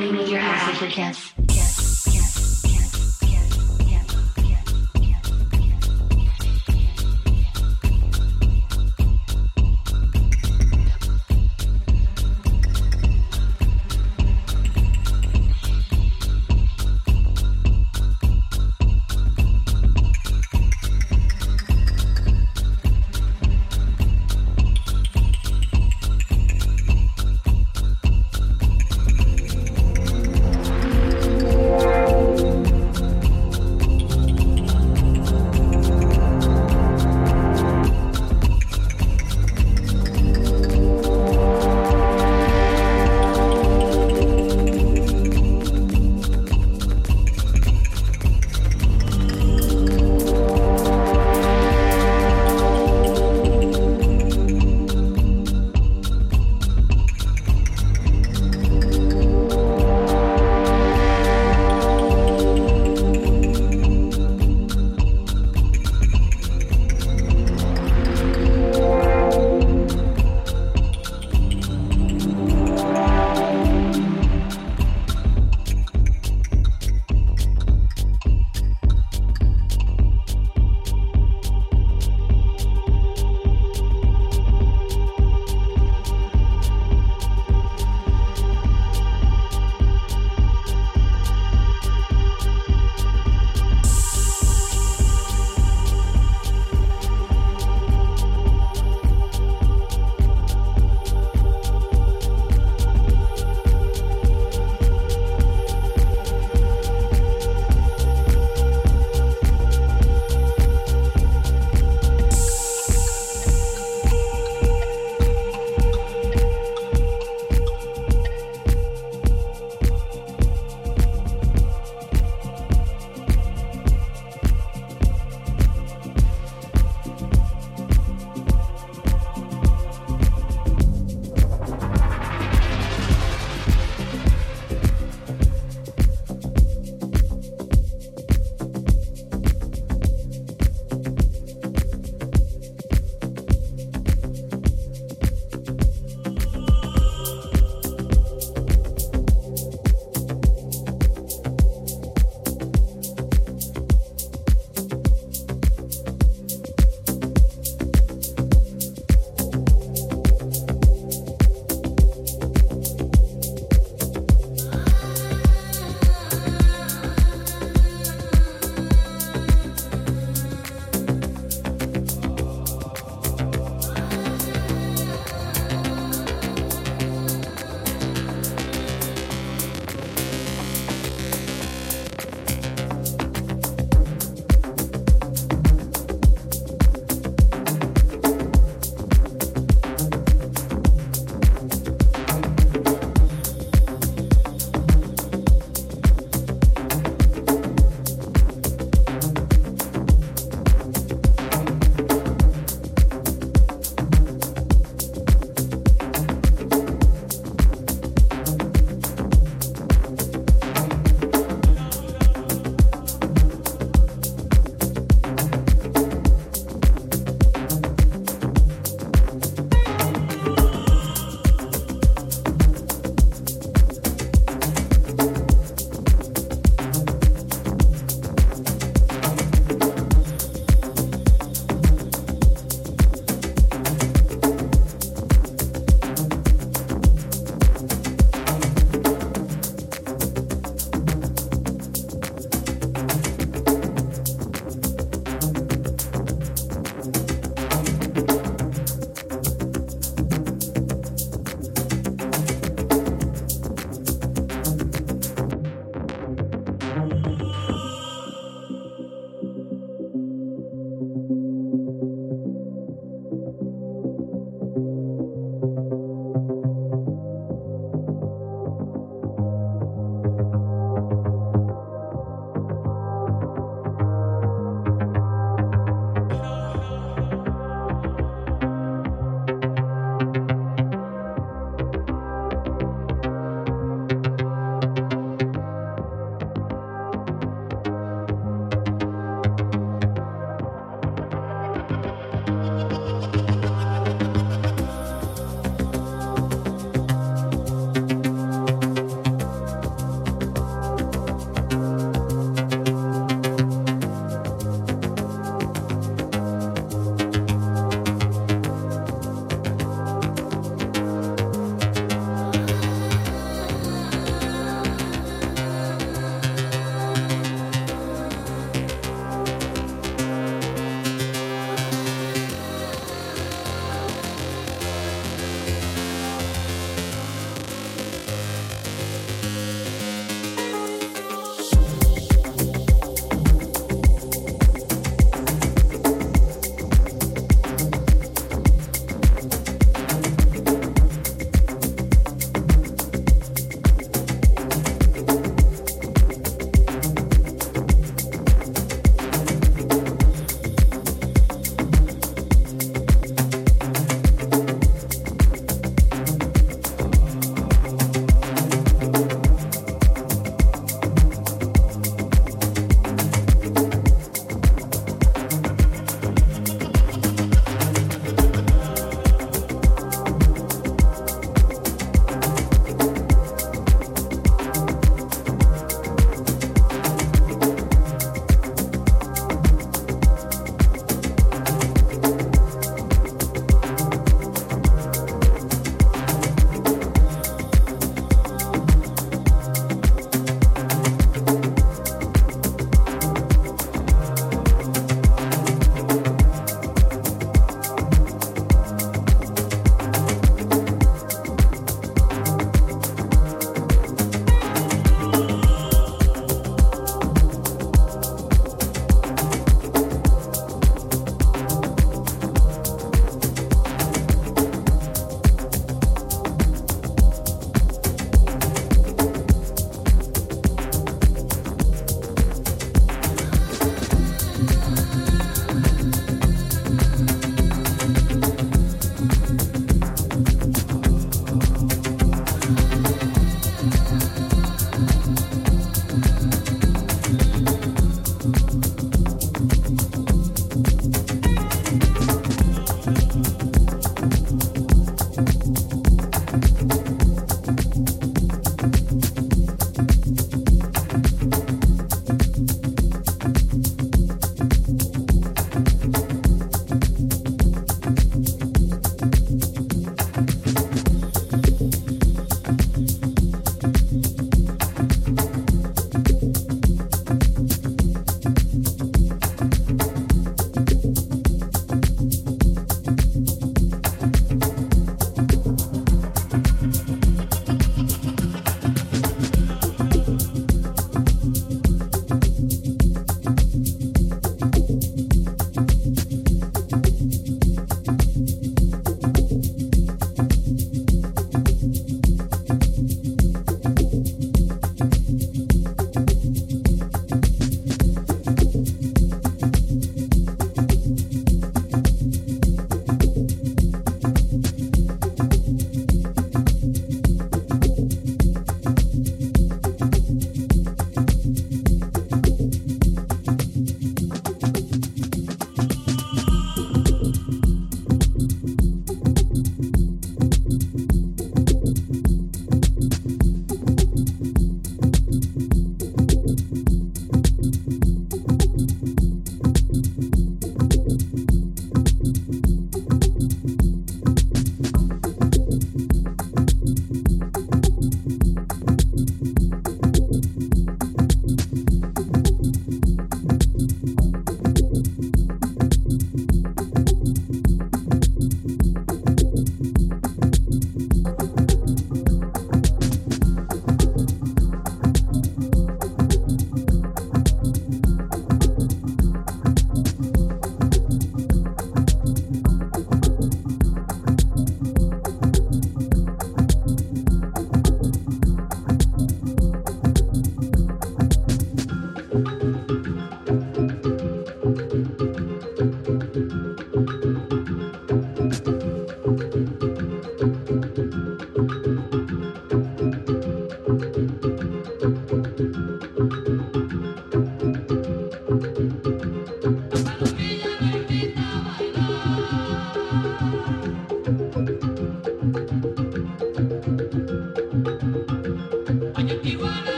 You woke me with your acid kiss.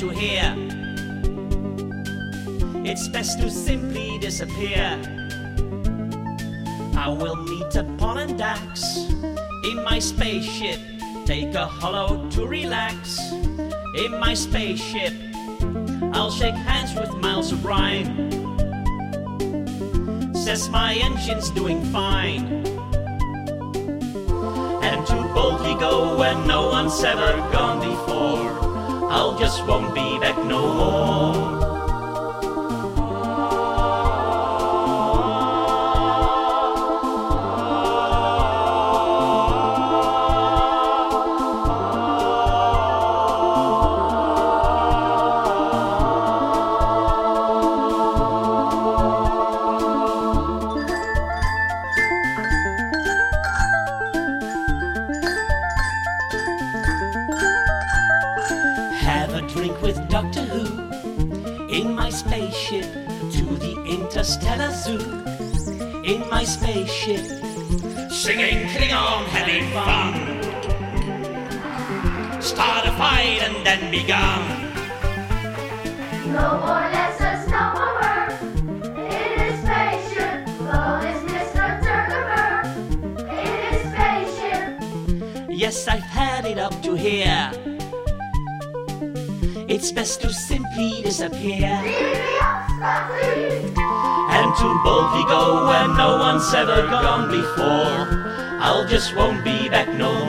To here. It's best to simply disappear. I will meet upon and Dax in my spaceship. Take a hollow to relax in my spaceship. I'll shake hands with Miles O'Brien. Says my engine's doing fine. And to boldly go where no one's ever gone before. I'll just won't be back no more. Spaceship, singing Klingon, having fun. Start a fight and then be gone. No more lessons, no more work. In his spaceship, God is Mr. Zuckerberg. In his spaceship, Yes, I've had it up to here. It's best to simply disappear leave me up, Scotty. And to boldly go where no one's ever gone before. I'll just won't be back no